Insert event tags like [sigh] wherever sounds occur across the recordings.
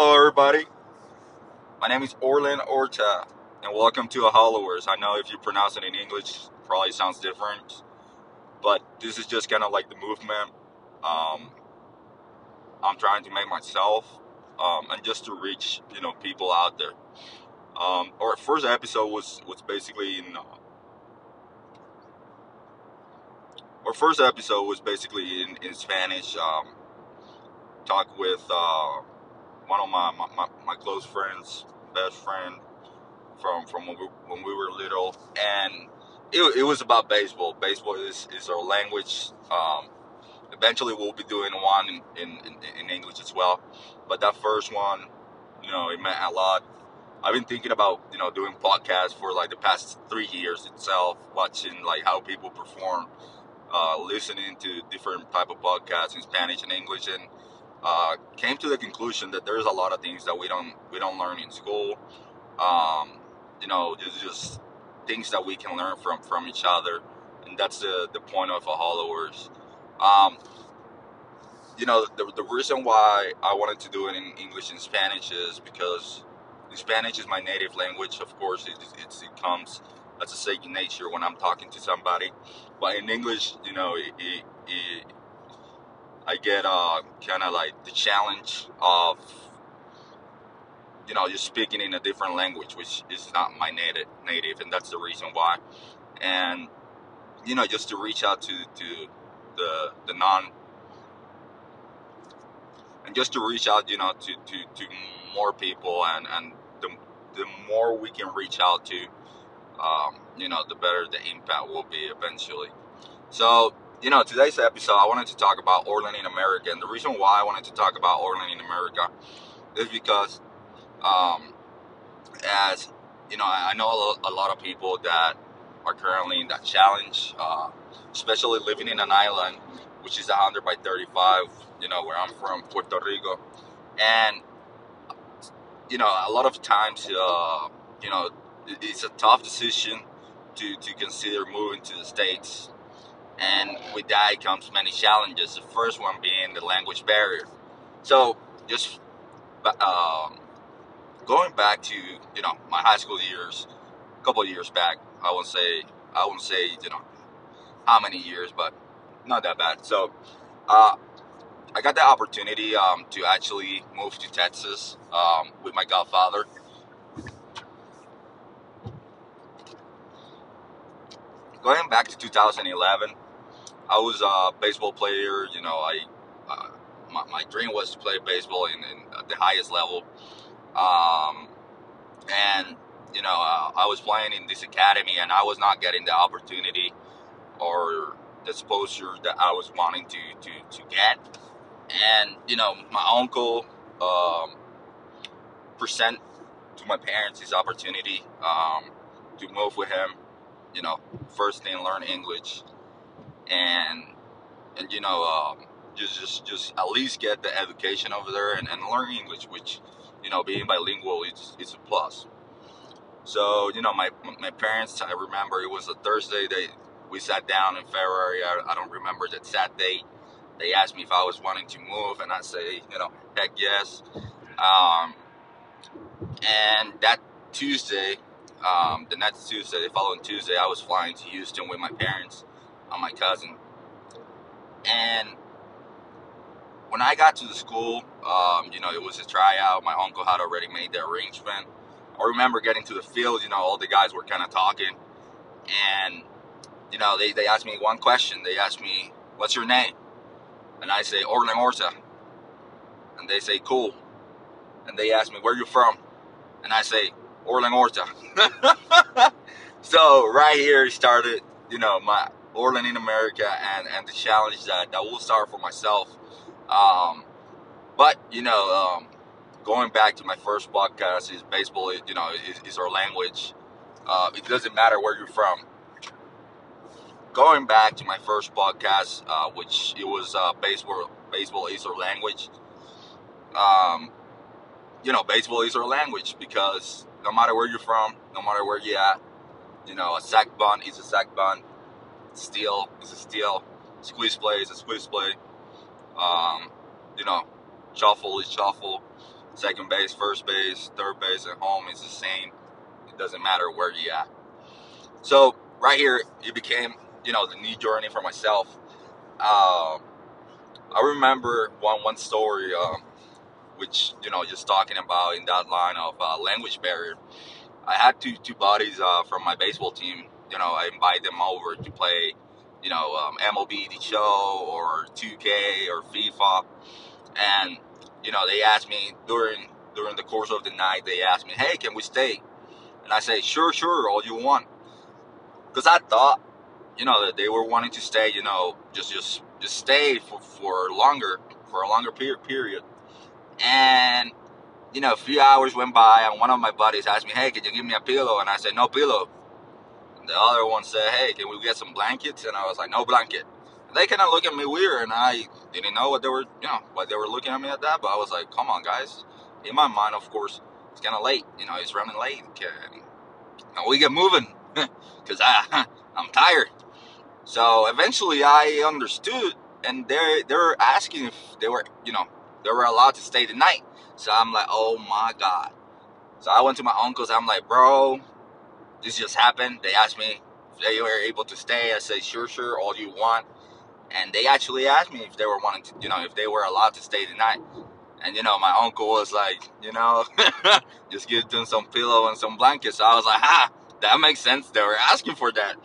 Hello, everybody. My name is Orland Orta, and welcome to a Hollowers. I know if you pronounce it in English, probably sounds different, but this is just kind of like the movement. Um, I'm trying to make myself, um, and just to reach you know people out there. Um, our first episode was was basically in. Uh, our first episode was basically in, in Spanish. Um, talk with uh, one of my, my, my, close friends, best friend from from when we, when we were little, and it, it was about baseball. Baseball is, is our language. Um, eventually, we'll be doing one in, in, in, English as well. But that first one, you know, it meant a lot. I've been thinking about you know doing podcasts for like the past three years itself, watching like how people perform, uh, listening to different type of podcasts in Spanish and English, and uh, came to the conclusion that there's a lot of things that we don't we don't learn in school. Um, you know, just just things that we can learn from from each other, and that's the the point of a Hollowers. Um, you know, the, the reason why I wanted to do it in English and Spanish is because Spanish is my native language. Of course, it, it, it comes as a second nature when I'm talking to somebody. But in English, you know, it, it, it I get uh, kind of like the challenge of, you know, just speaking in a different language, which is not my native, native, and that's the reason why. And you know, just to reach out to to the the non, and just to reach out, you know, to to to more people, and and the the more we can reach out to, um, you know, the better the impact will be eventually. So you know, today's episode, I wanted to talk about Orland in America. And the reason why I wanted to talk about Orland in America is because, um, as you know, I know a lot of people that are currently in that challenge, uh, especially living in an island, which is 100 by 35, you know, where I'm from, Puerto Rico. And, you know, a lot of times, uh, you know, it's a tough decision to, to consider moving to the States and with that comes many challenges. The first one being the language barrier. So just um, going back to you know my high school years, a couple of years back, I won't say I won't say you know how many years, but not that bad. So uh, I got the opportunity um, to actually move to Texas um, with my godfather. Going back to 2011, I was a baseball player. You know, I uh, my, my, dream was to play baseball in, in the highest level. Um, and you know, uh, I was playing in this academy, and I was not getting the opportunity or the exposure that I was wanting to to to get. And you know, my uncle um, present to my parents his opportunity um, to move with him. You know, first thing learn English and and you know um, just just just at least get the education over there and, and learn English, which you know being bilingual it's it's a plus. So you know my my parents, I remember it was a Thursday. They we sat down in February. I, I don't remember exact date. They asked me if I was wanting to move, and I say you know heck yes. Um, and that Tuesday, um, the next Tuesday, the following Tuesday, I was flying to Houston with my parents on my cousin. And when I got to the school, um, you know, it was a tryout. My uncle had already made the arrangement. I remember getting to the field, you know, all the guys were kind of talking. And, you know, they, they asked me one question. They asked me, what's your name? And I say, Orlan Orta. And they say, cool. And they ask me, where you from? And I say, Orlan [laughs] Orta. so right here started, you know, my Orland in America and, and the challenge that, that will start for myself. Um, but, you know, um, going back to my first podcast is baseball, you know, is, is our language. Uh, it doesn't matter where you're from. Going back to my first podcast, uh, which it was uh, baseball, baseball is our language. Um, you know, baseball is our language because no matter where you're from, no matter where you're at, you know, a sac bunt is a sac bunt steal is a steal. Squeeze play is a squeeze play. Um, you know, shuffle is shuffle. second base, first base, third base, and home is the same. It doesn't matter where you at. So right here, it became you know the new journey for myself. Uh, I remember one one story, um, which you know just talking about in that line of uh, language barrier. I had two two buddies uh, from my baseball team. You know, I invite them over to play, you know, um, MLB the Show or 2K or FIFA, and you know they asked me during during the course of the night. They asked me, "Hey, can we stay?" And I say, "Sure, sure, all you want," because I thought, you know, that they were wanting to stay. You know, just just just stay for for longer for a longer period period, and you know, a few hours went by, and one of my buddies asked me, "Hey, can you give me a pillow?" And I said, "No pillow." The other one said, "Hey, can we get some blankets?" And I was like, "No blanket." And they kind of looked at me weird, and I didn't know what they were, you know, what they were looking at me at that. But I was like, "Come on, guys." In my mind, of course, it's kind of late. You know, it's running late. Can, we get moving? [laughs] Because I, [laughs] I'm tired. So eventually, I understood, and they they were asking if they were, you know, they were allowed to stay the night. So I'm like, oh my God. So I went to my uncle's. I'm like, bro, this just happened. They asked me if they were able to stay. I said, sure, sure, all you want. And they actually asked me if they were wanting to, you know, if they were allowed to stay the night. And you know, my uncle was like, you know, [laughs] just give them some pillow and some blankets. So I was like, ha, that makes sense. They were asking for that.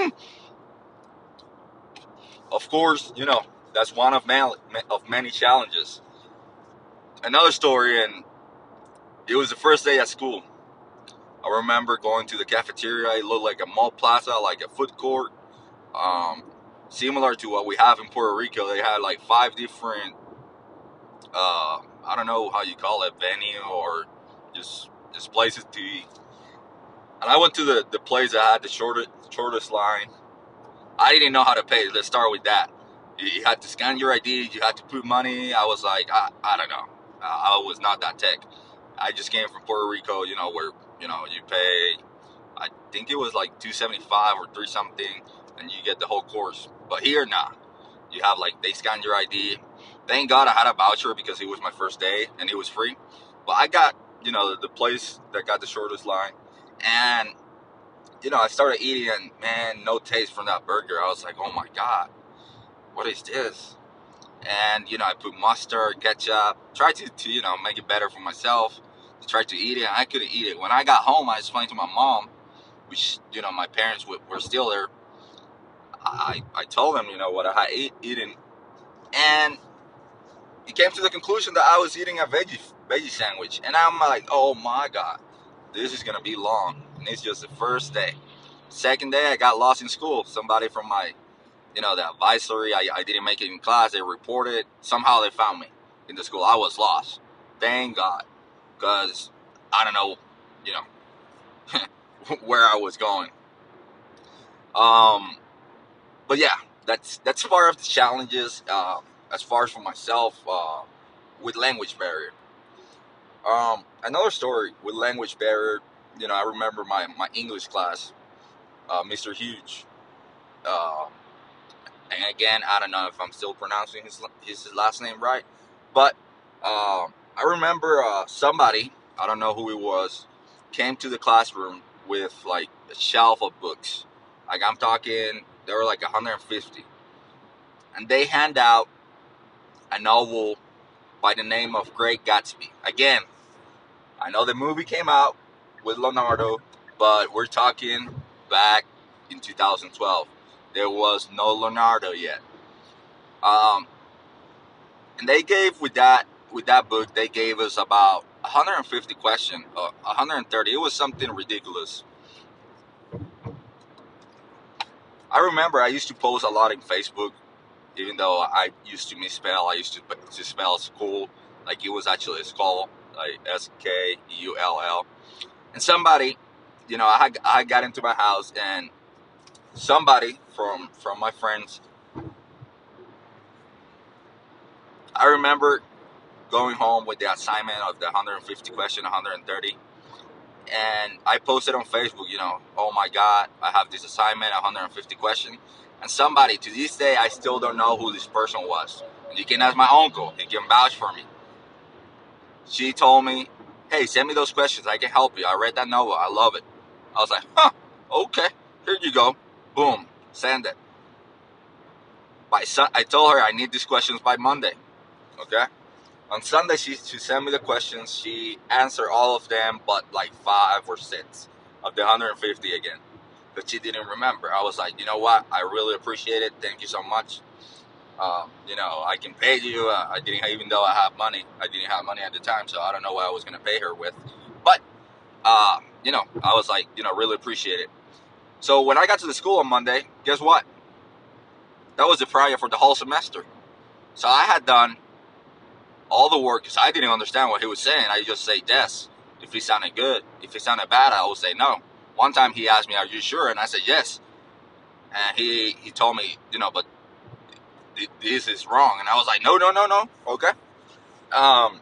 [laughs] of course, you know, that's one of many, of many challenges another story, and it was the first day at school. I remember going to the cafeteria. It looked like a mall plaza, like a food court, um, similar to what we have in Puerto Rico. They had like five different, uh, I don't know how you call it, venue or just just places to eat. And I went to the, the place that had the shortest shortest line. I didn't know how to pay. Let's start with that. You had to scan your ID. You had to put money. I was like, I, I don't know. I was not that tech. I just came from Puerto Rico, you know, where you know you pay. I think it was like two seventy five or three something, and you get the whole course. But here, nah. You have like they scan your ID. Thank God I had a voucher because it was my first day and it was free. But I got you know the, place that got the shortest line, and you know I started eating and man, no taste from that burger. I was like, oh my god, what is this? and you know I put mustard, ketchup, try to, to you know make it better for myself. Try to eat it, I couldn't eat it. When I got home, I explained to my mom, which you know my parents were still there. I I told them you know what I had eat, eaten, and he came to the conclusion that I was eating a veggie veggie sandwich, and I'm like, oh my god, this is gonna be long, and it's just the first day. Second day, I got lost in school. Somebody from my you know, the advisory. I, I didn't make it in class. They reported. Somehow they found me in the school. I was lost. Thank God. Because I don't know, you know, [laughs] where I was going. Um, but yeah, that's that's part of the challenges. Uh, as far as for myself, uh, with language barrier. Um, another story with language barrier. You know, I remember my my English class, uh, Mr. Huge. Uh, and again, I don't know if I'm still pronouncing his his last name right, but I remember uh, somebody I don't know who it was came to the classroom with like a shelf of books. Like I'm talking, there were like 150, and they hand out a novel by the name of Great Gatsby. Again, I know the movie came out with Leonardo, but we're talking back in 2012 there was no Leonardo yet. Um, and they gave with that with that book, they gave us about 150 questions, uh, 130. It was something ridiculous. I remember I used to post a lot in Facebook, even though I used to misspell. I used to, to spell school like it was actually a skull, like S K U L L. And somebody, you know, I I got into my house and somebody from from my friends. I remember going home with the assignment of the 150 question, 130, and I posted on Facebook. You know, oh my God, I have this assignment, 150 question, and somebody to this day I still don't know who this person was. And you can ask my uncle; he can vouch for me. she told me, "Hey, send me those questions. I can help you. I read that novel. I love it." I was like, "Huh, okay. Here you go. Boom, send it." By I told her I need these questions by Monday. Okay. On Sunday, she, she sent me the questions. She answered all of them, but like five or six of the 150 again. But she didn't remember. I was like, you know what? I really appreciate it. Thank you so much. Um, you know, I can pay you. Uh, I didn't, even though I have money, I didn't have money at the time, so I don't know what I was going to pay her with. But, uh, you know, I was like, you know, really appreciate it. So when I got to the school on Monday, guess what? That was the prior for the whole semester. So I had done all the work because I didn't understand what he was saying. I just say yes if he sounded good. If he sounded bad, I would say no. One time he asked me, "Are you sure?" And I said yes. And he he told me, you know, but this is wrong. And I was like, no, no, no, no. Okay. Um,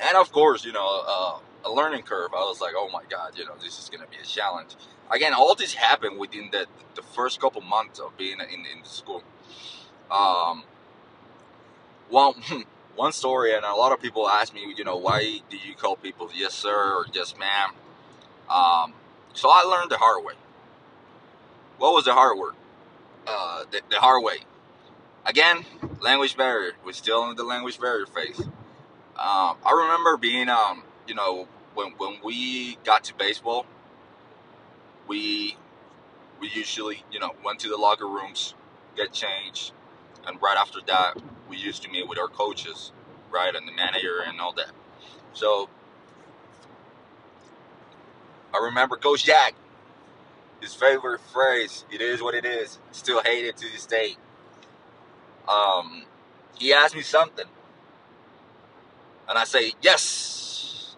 and of course, you know, uh, a learning curve. I was like, oh my god, you know, this is gonna be a challenge. Again, all this happened within the the first couple months of being in in school. Um, one [laughs] one story, and a lot of people ask me, you know, why do you call people yes sir or yes ma'am? Um, so I learned the hard way. What was the hard work? Uh, the, the hard way. Again, language barrier. We're still in the language barrier phase. Um, I remember being, um, you know, when when we got to baseball, we we usually, you know, went to the locker rooms, get changed, and right after that, we used to meet with our coaches, right, and the manager and all that. So I remember Coach Jack, his favorite phrase, it is what it is, still hated to this day. Um, he asked me something. And I say, yes.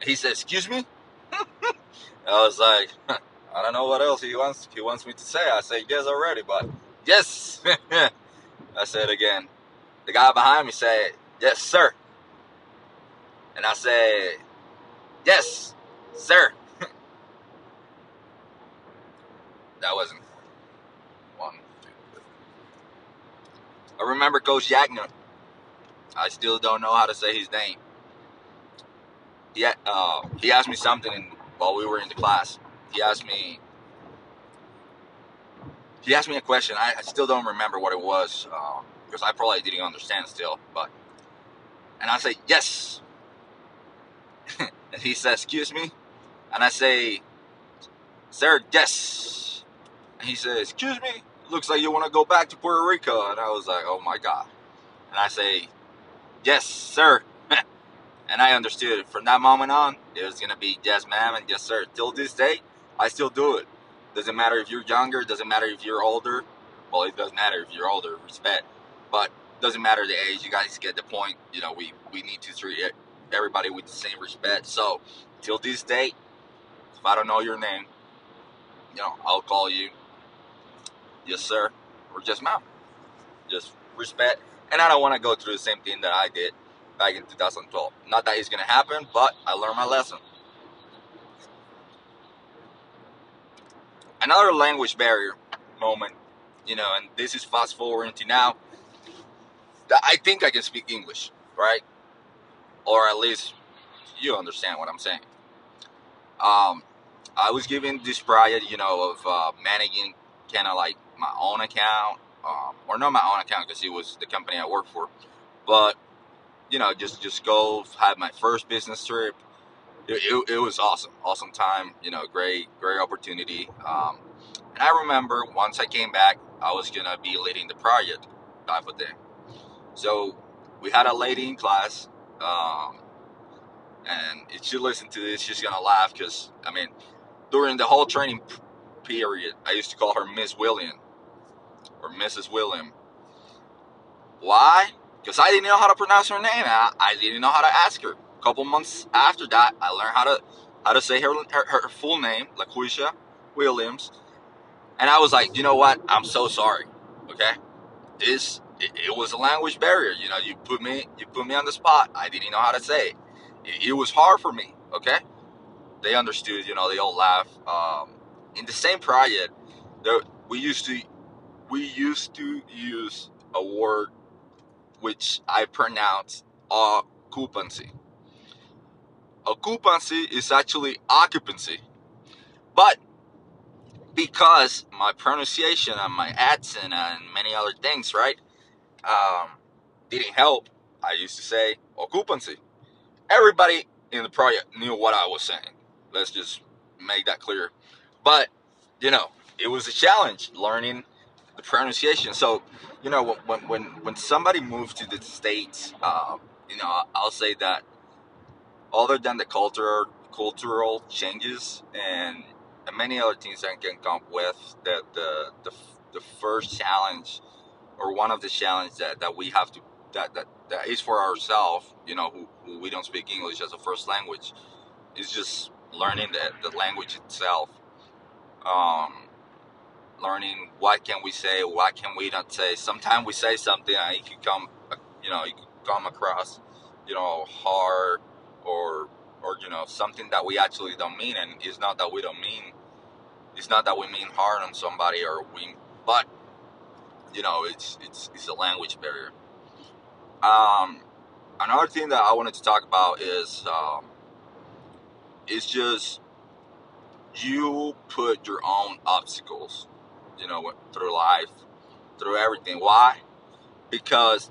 He says, excuse me? [laughs] I was like, [laughs] I don't know what else he wants he wants me to say. I say yes already, but yes. [laughs] I said again. The guy behind me said, Yes, sir. And I said, Yes, sir. [laughs] that wasn't one, I remember Coach Yagner. I still don't know how to say his name. Yeah, uh, he asked me something while we were in the class. He asked me he asked me a question. I, I still don't remember what it was because I probably didn't understand still. But and I say yes, [laughs] and he says, "Excuse me," and I say, "Sir, yes." And he says, "Excuse me." Looks like you want to go back to Puerto Rico, and I was like, "Oh my god!" And I say, "Yes, sir." [laughs] and I understood from that moment on, it was gonna be yes, ma'am, and yes, sir. Till this day, I still do it. Doesn't matter if you're younger, doesn't matter if you're older. Well, it doesn't matter if you're older, respect. But doesn't matter the age, you guys get the point. You know, we, we need to treat everybody with the same respect. So, till this date, if I don't know your name, you know, I'll call you, yes, sir, or just ma'am. Just respect. And I don't want to go through the same thing that I did back in 2012. Not that it's to happen, but I learned my lesson. another language barrier moment, you know, and this is fast forwarding to now. I think I can speak English, right? Or at least you understand what I'm saying. Um, I was given this project, you know, of uh, managing kind of like my own account, um, or not my own account because it was the company I worked for, but you know, just just go have my first business trip, it, it, it, was awesome, awesome time. You know, great, great opportunity. Um, and I remember once I came back, I was gonna be leading the project type of thing. So we had a lady in class, um, and if she listened to this, she's gonna laugh because I mean, during the whole training period, I used to call her Miss William or Mrs. William. Why? Because I didn't know how to pronounce her name. I, I didn't know how to ask her A couple months after that, I learned how to how to say her her, her full name, LaQuisha Williams, and I was like, you know what? I'm so sorry. Okay, this it, it, was a language barrier. You know, you put me you put me on the spot. I didn't know how to say it. It, it was hard for me. Okay, they understood. You know, they all laugh. Um, in the same project, there, we used to we used to use a word which I pronounce occupancy occupancy is actually occupancy. But because my pronunciation and my accent and many other things, right, um, didn't help, I used to say occupancy. Everybody in the project knew what I was saying. Let's just make that clear. But, you know, it was a challenge learning the pronunciation. So, you know, when when when somebody moves to the states, uh, you know, I'll say that other than the cultural cultural changes and, and many other things I can come with, that the, the the first challenge or one of the challenges that, that we have to that, that that is for ourselves, you know, who, who we don't speak English as a first language, is just learning the, the language itself. Um, learning what can we say, what can we not say. Sometimes we say something and it could come, you know, it could come across, you know, hard or or you know something that we actually don't mean, and it's not that we don't mean, it's not that we mean hard on somebody or we, but you know, it's it's it's a language barrier. Um, another thing that I wanted to talk about is um, it's just you put your own obstacles you know, through life, through everything. Why? Because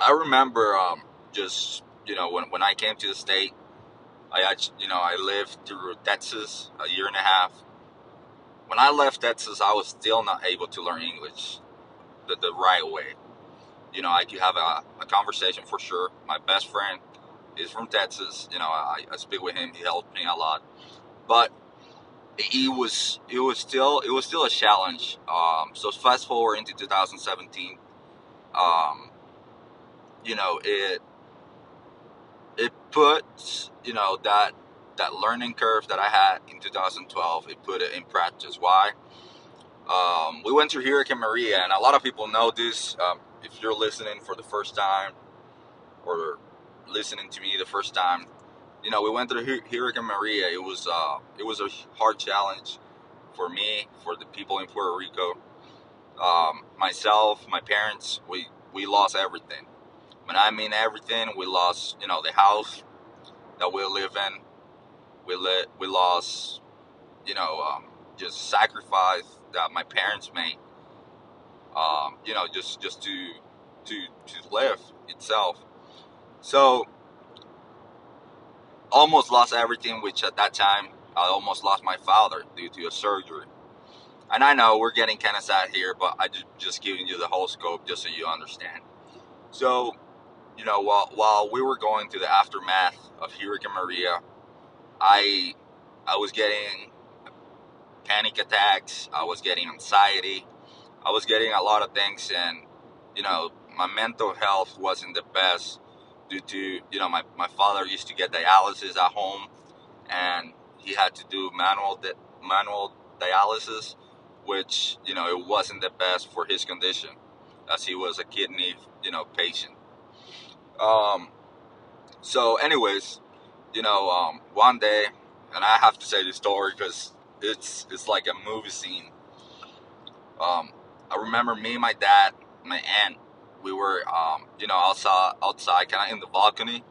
I remember um, just, you know, when, when I came to the state, I you know, I lived through Texas a year and a half. When I left Texas, I was still not able to learn English the, the right way. You know, I could have a, a conversation for sure. My best friend is from Texas. You know, I, I speak with him. He helped me a lot. But it was it was still it was still a challenge. Um, so fast forward into 2017, um, you know it it puts you know that that learning curve that I had in 2012. It put it in practice. Why? Um, we went through Hurricane Maria, and a lot of people know this. Um, if you're listening for the first time or listening to me the first time, you know, we went through Hurricane Maria. It was uh, it was a hard challenge for me, for the people in Puerto Rico, um, myself, my parents. We we lost everything. When I mean everything, we lost you know the house that we live in. We let we lost you know um, just sacrifice that my parents made. Um, you know, just just to to to live itself. So almost lost everything, which at that time I almost lost my father due to a surgery. And I know we're getting kind of sad here, but I just just giving you the whole scope just so you understand. So, you know, while while we were going through the aftermath of Hurricane Maria, I I was getting panic attacks. I was getting anxiety. I was getting a lot of things, and you know, my mental health wasn't the best due to you know my, my father used to get dialysis at home and he had to do manual di- manual dialysis which you know it wasn't the best for his condition as he was a kidney you know patient um so anyways you know um one day and i have to say this story because it's it's like a movie scene um i remember me my dad my aunt we were, um, you know, outside, outside, kind of in the balcony,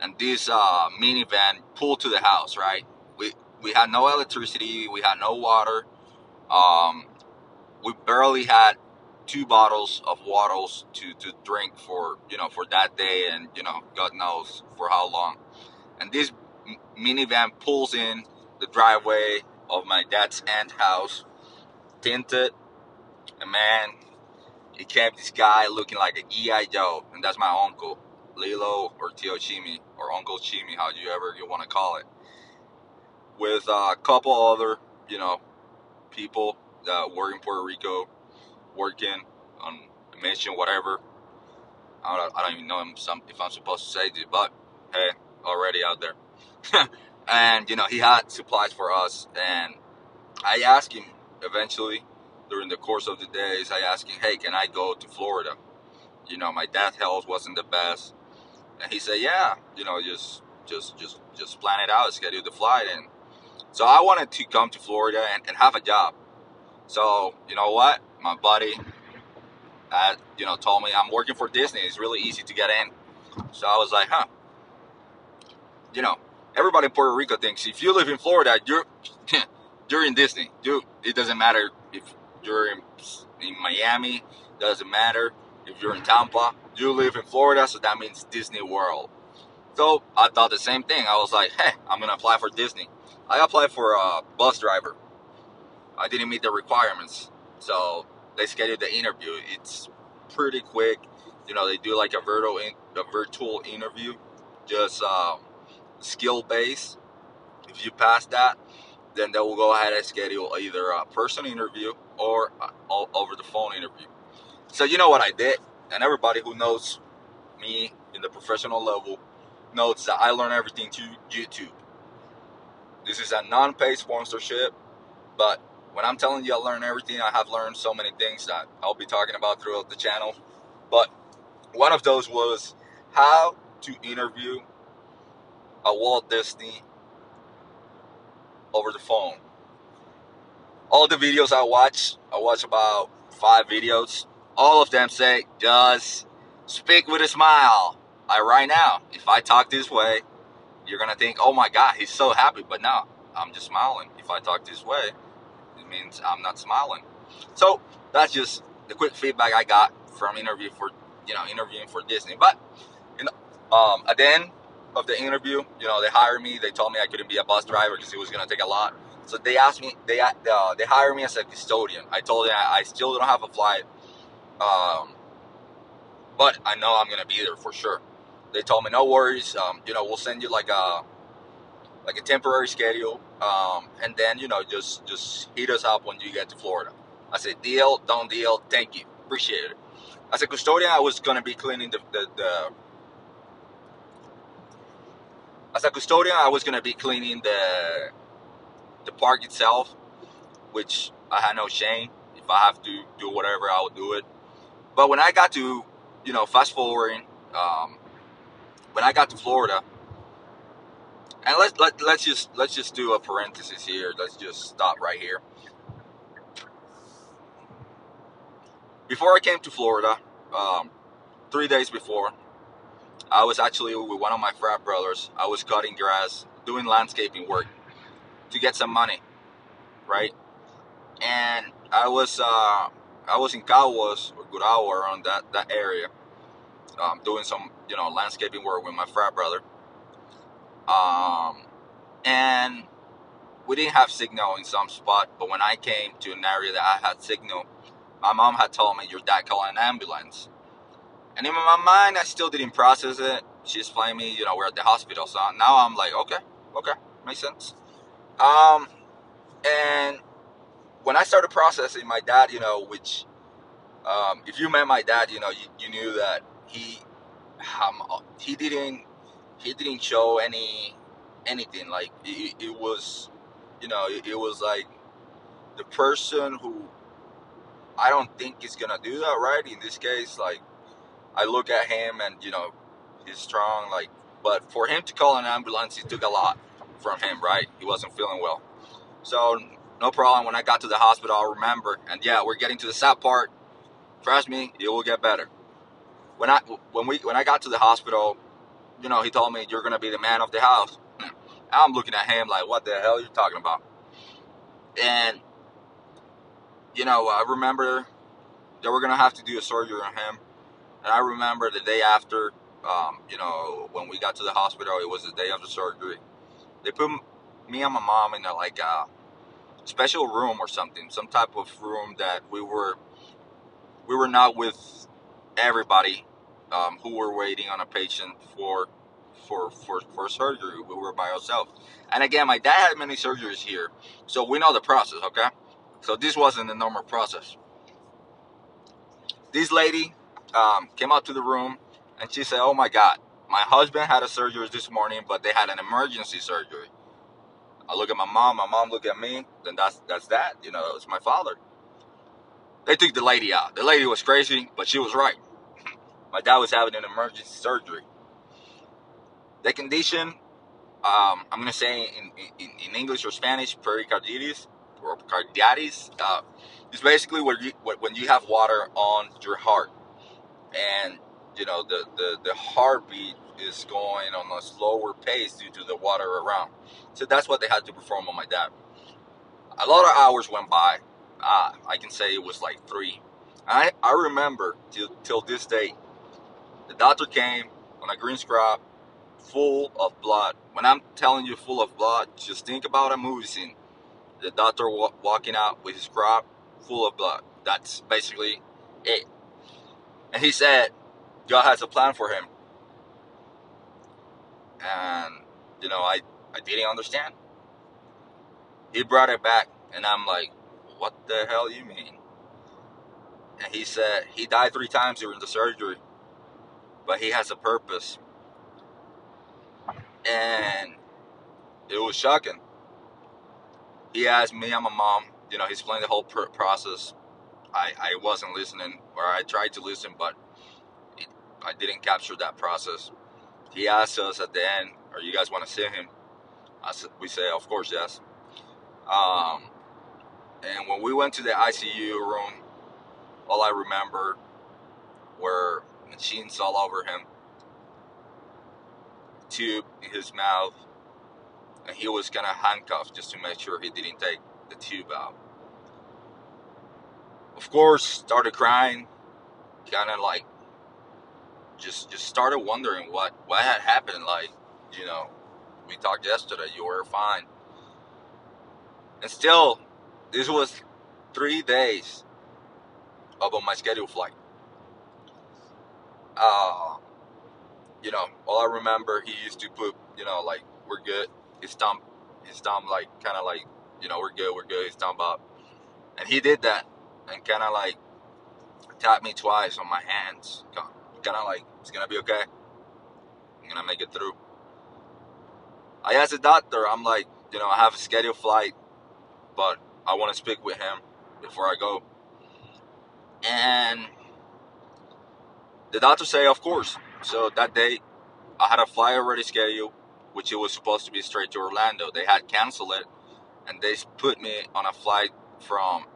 and this uh, minivan pulled to the house. Right, we we had no electricity, we had no water, um, we barely had two bottles of waters to to drink for you know for that day, and you know, God knows for how long. And this minivan pulls in the driveway of my dad's aunt house, tinted, and man, he kept this guy looking like an G.I. Joe, and that's my uncle, Lilo or Tio Chimi, or Uncle Chimi, how you ever you want to call it, with a couple other, you know, people that work in Puerto Rico, working on a mission, whatever. I don't, I don't even know if I'm supposed to say this, but hey, already out there. [laughs] and, you know, he had supplies for us, and I asked him eventually during the course of the days, I asked him, hey, can I go to Florida? You know, my dad's health wasn't the best. And he said, yeah, you know, just, just, just, just plan it out, schedule the flight. And so I wanted to come to Florida and, and have a job. So, you know what? My buddy, that, you know, told me I'm working for Disney. It's really easy to get in. So I was like, huh. You know, everybody in Puerto Rico thinks if you live in Florida, you're [laughs] you're in Disney. You, it doesn't matter if you're in, in Miami. Doesn't matter if you're in Tampa. You live in Florida, so that means Disney World. So I thought the same thing. I was like, hey, I'm gonna apply for Disney. I applied for a bus driver. I didn't meet the requirements, so they scheduled the interview. It's pretty quick. You know, they do like a virtual a virtual interview, just um, skill base. If you pass that, then they will go ahead and schedule either a person interview or over the phone interview. So you know what I did, and everybody who knows me in the professional level knows that I learn everything to YouTube. This is a non-paid sponsorship, but when I'm telling you I learn everything, I have learned so many things that I'll be talking about throughout the channel. But one of those was how to interview a Walt Disney over the phone. All the videos I watch, I watch about five videos. All of them say, just speak with a smile. I right now, if I talk this way, you're gonna think, oh my God, he's so happy. But no, I'm just smiling. If I talk this way, it means I'm not smiling. So that's just the quick feedback I got from interview for you know interviewing for Disney. But you know, um, at the end of the interview, you know, they hired me. They told me I couldn't be a bus driver because it was gonna take a lot. So they asked me. They uh, they hired me as a custodian. I told them I, I still don't have a flight, um, but I know I'm gonna be there for sure. They told me no worries. Um, you know, we'll send you like a like a temporary schedule, um, and then you know just just hit us up when you get to Florida. I said deal, don't deal. Thank you, appreciate it. As a custodian, I was gonna be cleaning the, the, the as a custodian, I was gonna be cleaning the the park itself, which I had no shame. If I have to do whatever, I will do it. But when I got to, you know, fast forwarding, um, when I got to Florida, and let's let, let's just let's just do a parenthesis here. Let's just stop right here. Before I came to Florida, um, three days before, I was actually with one of my frat brothers. I was cutting grass, doing landscaping work to get some money, right? And I was uh, I was in Caguas or Gurabo around that that area, um, doing some you know landscaping work with my frat brother. Um, and we didn't have signal in some spot, but when I came to an area that I had signal, my mom had told me your dad called an ambulance. And in my mind, I still didn't process it. She explained me, you know, we're at the hospital. So now I'm like, okay, okay, makes sense. Um, and when I started processing my dad, you know, which, um, if you met my dad, you know, you, you knew that he, um, he didn't, he didn't show any, anything. Like it, it was, you know, it, it was like the person who I don't think is gonna do that, right? In this case, like I look at him and you know he's strong, like, but for him to call an ambulance, it took a lot from him, right? He wasn't feeling well. So no problem. When I got to the hospital, I'll remember. And yeah, we're getting to the sad part. Trust me, it will get better. When I when we when I got to the hospital, you know, he told me you're gonna be the man of the house. [clears throat] I'm looking at him like, what the hell are you talking about? And you know, I remember that we're gonna have to do a surgery on him. And I remember the day after, um, you know, when we got to the hospital, it was the day the surgery. They put me and my mom in a like a special room or something, some type of room that we were we were not with everybody um, who were waiting on a patient for for for for surgery. We were by ourselves. And again, my dad had many surgeries here, so we know the process. Okay, so this wasn't the normal process. This lady um, came out to the room and she said, "Oh my God, my husband had a surgery this morning, but they had an emergency surgery." I look at my mom, my mom look at me, then that's that's that. You know, it's my father. They took the lady out. The lady was crazy, but she was right. [laughs] my dad was having an emergency surgery. The condition, um, I'm gonna say in, in, in, English or Spanish, pericarditis or carditis. Uh, is basically where you, when you have water on your heart, and you know the the, the heartbeat is going on a slower pace due to the water around. So that's what they had to perform on my dad. A lot of hours went by. Uh, I can say it was like three. I, I remember till, till this day, the doctor came on a green scrap full of blood. When I'm telling you full of blood, just think about a movie scene. The doctor wa- walking out with his scrap full of blood. That's basically it. And he said, God has a plan for him. And, you know, I, I didn't understand. He brought it back, and I'm like, what the hell you mean? And he said, he died three times during the surgery, but he has a purpose. And it was shocking. He asked me, I'm a mom, you know, he explained the whole process. I, I wasn't listening, or I tried to listen, but it, I didn't capture that process. He asked us at the end, "Are you guys want to see him?" I said, "We say, of course, yes." Um, and when we went to the ICU room, all I remember were machines all over him, tube in his mouth, and he was kind of handcuffed just to make sure he didn't take the tube out. Of course, started crying, kind of like just just started wondering what what had happened. Like, you know, we talked yesterday. You were fine, and still, this was three days of my scheduled flight. Uh, you know, all I remember, he used to put, you know, like we're good. His thumb, his thumb, like kind of like, you know, we're good, we're good. His thumb up, and he did that, and kind of like tapped me twice on my hands, kind of like, it's gonna be okay. I'm gonna make it through. I asked the doctor, I'm like, you know, I have a scheduled flight, but I want to speak with him before I go. And the doctor say, of course. So that day, I had a flight already scheduled, which it was supposed to be straight to Orlando. They had canceled it, and they put me on a flight from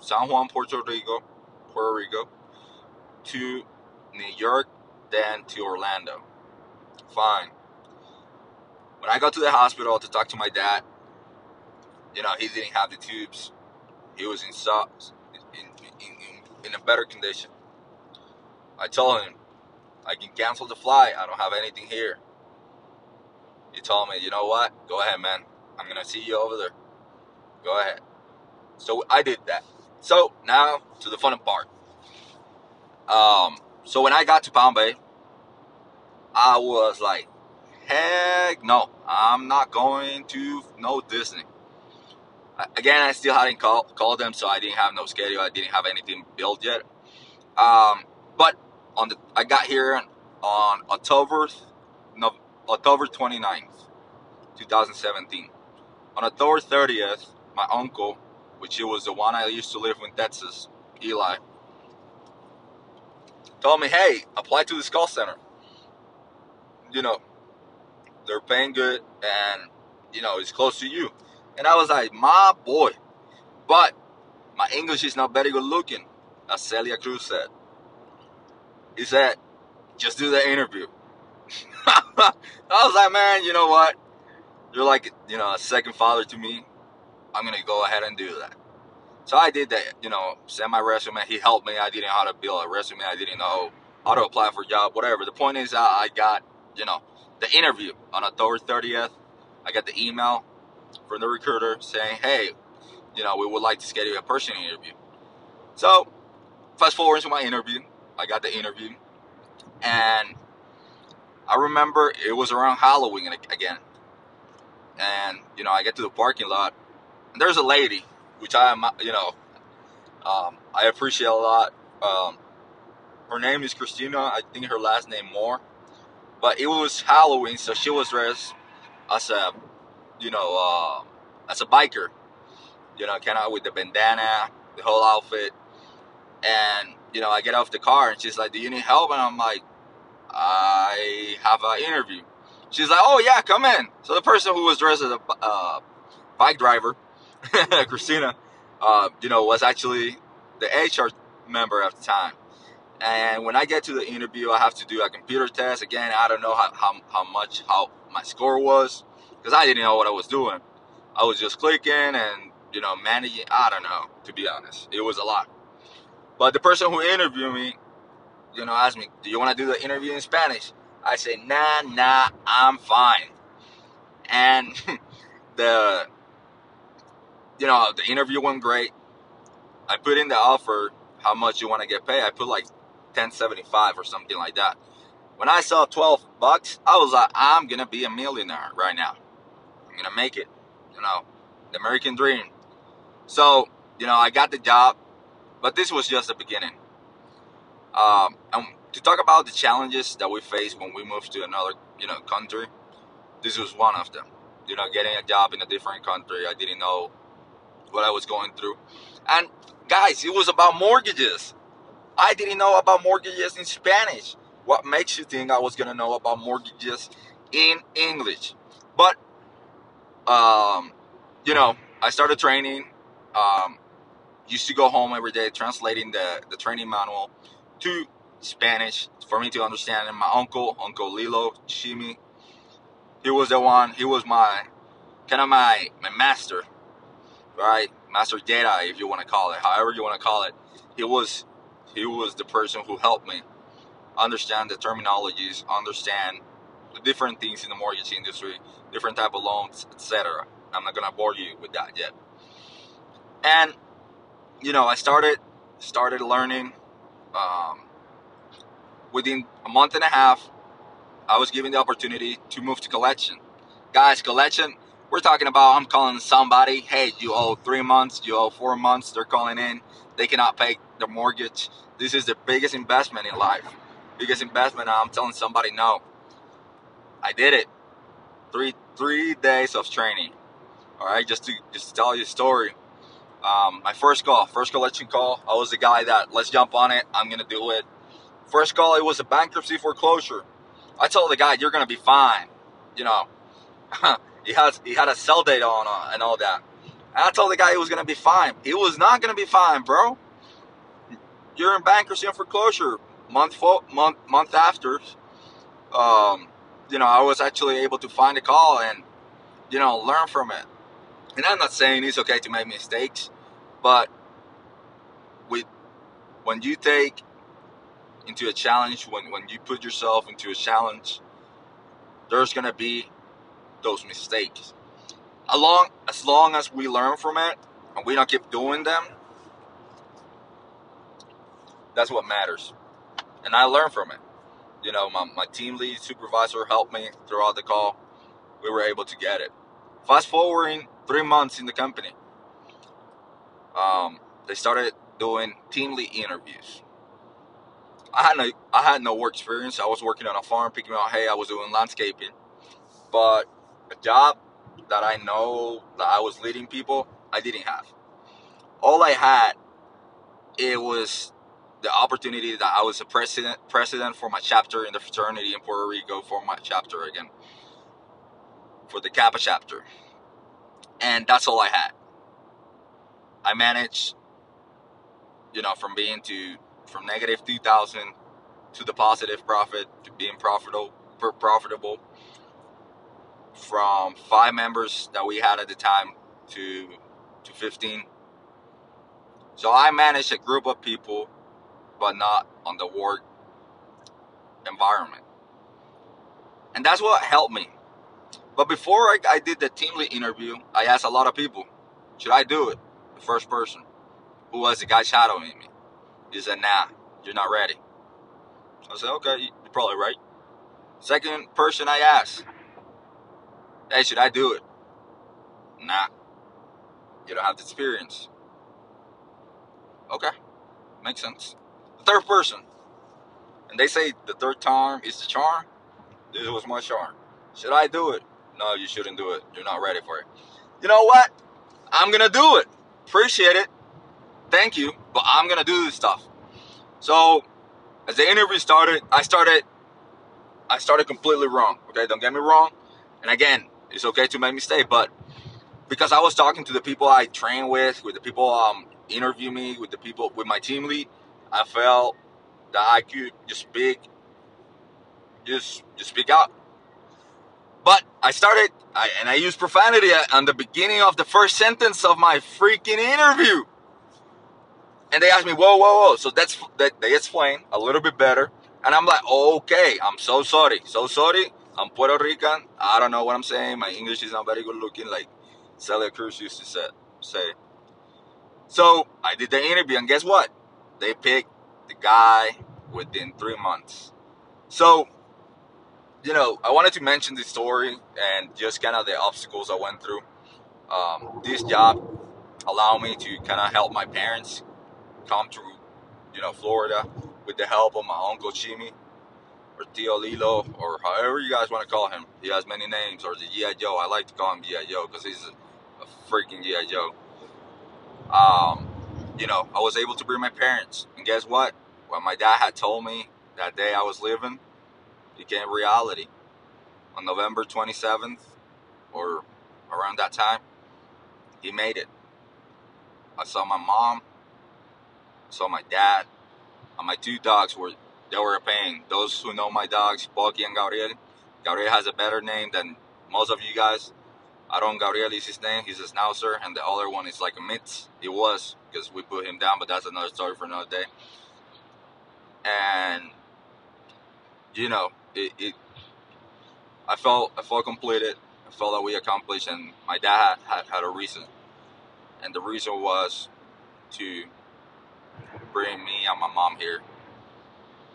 San Juan, Puerto Rico, Puerto Rico, to New York, then to Orlando. Fine. When I got to the hospital to talk to my dad, you know, he didn't have the tubes. He was in in, in, in a better condition. I told him, I can cancel the flight. I don't have anything here. He told me, you know what? Go ahead, man. I'm going to see you over there. Go ahead. So I did that. So now to the fun part. Um, so when I got to Bombay, I was like, heck no, I'm not going to no Disney. Again, I still hadn't called called them, so I didn't have no schedule. I didn't have anything built yet. Um, but on the I got here on October no, October 29th, 2017. On October 30th, my uncle, which it was the one I used to live in Texas, Eli, told me, hey, apply to this call center. You know, they're paying good and, you know, it's close to you. And I was like, my boy. But my English is not very good looking, as Celia Cruz said. He said, just do the interview. [laughs] I was like, man, you know what? You're like, you know, a second father to me. I'm to go ahead and do that. So I did that, you know, send my resume. He helped me. I didn't know how to build a resume. I didn't know how to apply for a job, whatever. The point is, I got, you know, the interview on October 30th. I got the email from the recruiter saying, hey, you know, we would like to schedule a person interview. So, fast forward to my interview. I got the interview. And I remember it was around Halloween again. And, you know, I get to the parking lot. There's a lady which I am, you know, um, I appreciate a lot. Um, her name is Christina. I think her last name more. But it was Halloween, so she was dressed as a, you know, uh, as a biker. You know, kind of with the bandana, the whole outfit. And you know, I get off the car and she's like, "Do you need help?" And I'm like, "I have an interview." She's like, "Oh yeah, come in." So the person who was dressed as a uh, bike driver [laughs] Christina, uh, you know, was actually the HR member at the time. And when I get to the interview, I have to do a computer test. Again, I don't know how, how, how much, how my score was, because I didn't know what I was doing. I was just clicking and, you know, managing. I don't know, to be honest. It was a lot. But the person who interviewed me, you know, asked me, do you want to do the interview in Spanish? I said, nah, nah, I'm fine. And [laughs] the, you know, the interview went great. I put in the offer, how much you want to get paid. I put like 1075 or something like that. When I saw 12 bucks, I was like, I'm gonna be a millionaire right now. I'm gonna make it. You know, the American dream. So, you know, I got the job, but this was just the beginning. Um, and to talk about the challenges that we face when we move to another, you know, country, this was one of them. You know, getting a job in a different country, I didn't know what I was going through. And guys, it was about mortgages. I didn't know about mortgages in Spanish. What makes you think I was gonna know about mortgages in English? But um, you know, I started training. Um, used to go home every day translating the, the training manual to Spanish for me to understand. And my uncle, Uncle Lilo Shimi, he was the one, he was my kind of my my master, right? Master Jedi, if you want to call it, however you want to call it. He was he was the person who helped me understand the terminologies, understand the different things in the mortgage industry, different type of loans, etc. I'm not gonna bore you with that yet. And you know, I started started learning. Um, within a month and a half, I was given the opportunity to move to collection. Guys, collection. We're talking about I'm calling somebody. Hey, you owe three months. You owe four months. They're calling in. They cannot pay their mortgage. This is the biggest investment in life. Biggest investment. I'm telling somebody no. I did it. Three three days of training. All right, just to just to tell you a story. Um, my first call, first collection call, I was the guy that let's jump on it. I'm gonna do it. First call, it was a bankruptcy foreclosure. I told the guy, you're gonna be fine. You know, [laughs] he has he had a sell date on uh, and all that. And I told the guy he was gonna be fine. He was not gonna be fine, bro. You're in bankruptcy and foreclosure. Month fo- month month after, um, you know, I was actually able to find a call and you know learn from it. And I'm not saying it's okay to make mistakes, but with when you take into a challenge, when when you put yourself into a challenge, there's gonna be those mistakes. Along as long as we learn from it and we don't keep doing them, that's what matters. And I learned from it. You know, my, my team lead supervisor helped me throughout the call. We were able to get it. Fast forwarding three months in the company, um, they started doing team lead interviews. I had no I had no work experience. I was working on a farm, picking out hay. I was doing landscaping, but job that I know that I was leading people, I didn't have. All I had, it was the opportunity that I was a president president for my chapter in the fraternity in Puerto Rico for my chapter again, for the Kappa chapter, and that's all I had. I managed, you know, from being to from negative 2000 to the positive profit to being profitable profitable from five members that we had at the time to to 15 so i managed a group of people but not on the work environment. And that's what helped me. But before I, I did the team lead interview i asked a lot of people should i do it? The first person who was the guy shadowing me? He said, nah, you're not ready. I said, okay, you're probably right. Second person I asked, hey, should I do it? Nah, you don't have the experience. Okay, makes sense. The third person, and they say the third time is the charm. This was my charm. Should I do it? No, you shouldn't do it. You're not ready for it. You know what? I'm gonna do it. Appreciate it thank you, but I'm gonna do this stuff. So as the interview started, I started I started completely wrong. Okay, don't get me wrong. And again, it's okay to make mistakes, but because I was talking to the people I train with, with the people um interview me, with the people with my team lead, I felt that I could just speak, just just speak out. But I started, I, and I used profanity on the beginning of the first sentence of my freaking interview. And they asked me, whoa, whoa, whoa. So that's that they explain a little bit better. And I'm like, okay, I'm so sorry, so sorry. I'm Puerto Rican. I don't know what I'm saying. My English is not very good looking, like Celia Cruz used to say. say. So I did the interview, and guess what? They picked the guy within three months. So, you know, I wanted to mention this story and just kind of the obstacles I went through. Um, this job allowed me to kind of help my parents come to, you know, Florida with the help of my uncle Chimi or Tio Lilo or however you guys want to call him. He has many names or the G.I. Joe. I like to call him G.I. Joe because he's a, a freaking G.I. Joe. Um, you know, I was able to bring my parents. And guess what? What my dad had told me that day I was living became reality. On November 27th or around that time, he made it. I saw my mom, saw my dad, and my two dogs were they were a pain. Those who know my dogs, Pocky and Gabriel, Gabriel has a better name than most of you guys. Aaron Gabriel is his name. He's a schnauzer, and the other one is like a mitz. He was because we put him down, but that's another story for another day. And you know, it, it I felt I felt completed. I felt that we accomplished, and my dad had, had, had a reason, and the reason was to bring me and my mom here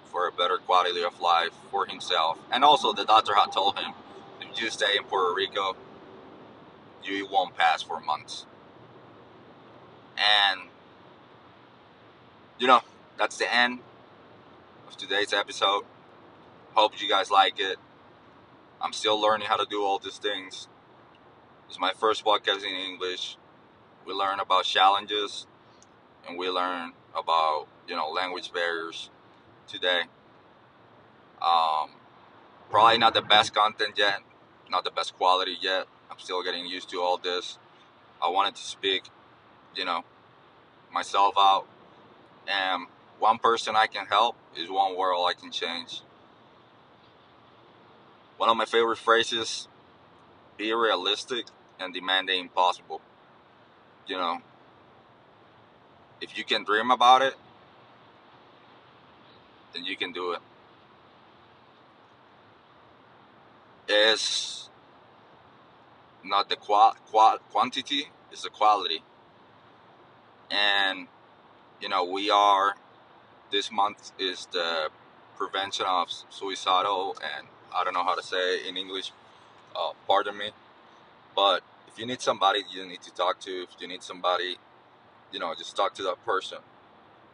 for a better quality of life for himself. And also, the doctor had told him, if you stay in Puerto Rico, you won't pass for months. And, you know, that's the end of today's episode. Hope you guys like it. I'm still learning how to do all these things. It's my first podcast in English. We learn about challenges and we learn about, you know, language barriers today. Um, probably not the best content yet, not the best quality yet. I'm still getting used to all this. I wanted to speak, you know, myself out. And one person I can help is one world I can change. One of my favorite phrases be realistic and demand the impossible. You know, if you can dream about it, then you can do it. It's not the qua- qua- quantity, it's the quality. And, you know, we are, this month is the prevention of suicidal, and I don't know how to say in English, uh, pardon me. But if you need somebody you need to talk to, if you need somebody, you know, just talk to that person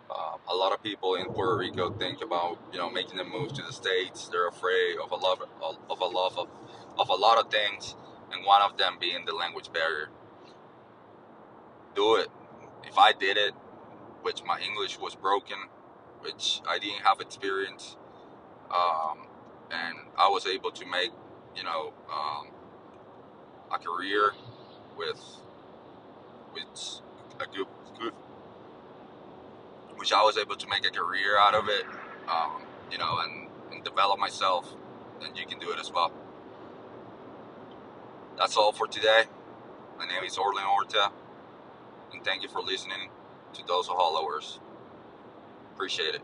uh, a lot of people in Puerto Rico think about you know making the move to the states. They're afraid of a lot of, of a lot of of a lot of things, and one of them being the language barrier. Do it. If I did it, which my English was broken, which I didn't have experience, um, and I was able to make you know um, a career with with a good good which I was able to make a career out of it, um, you know, and, and develop myself, then you can do it as well. That's all for today. My name is Orland Orta, and thank you for listening to those followers. Appreciate it.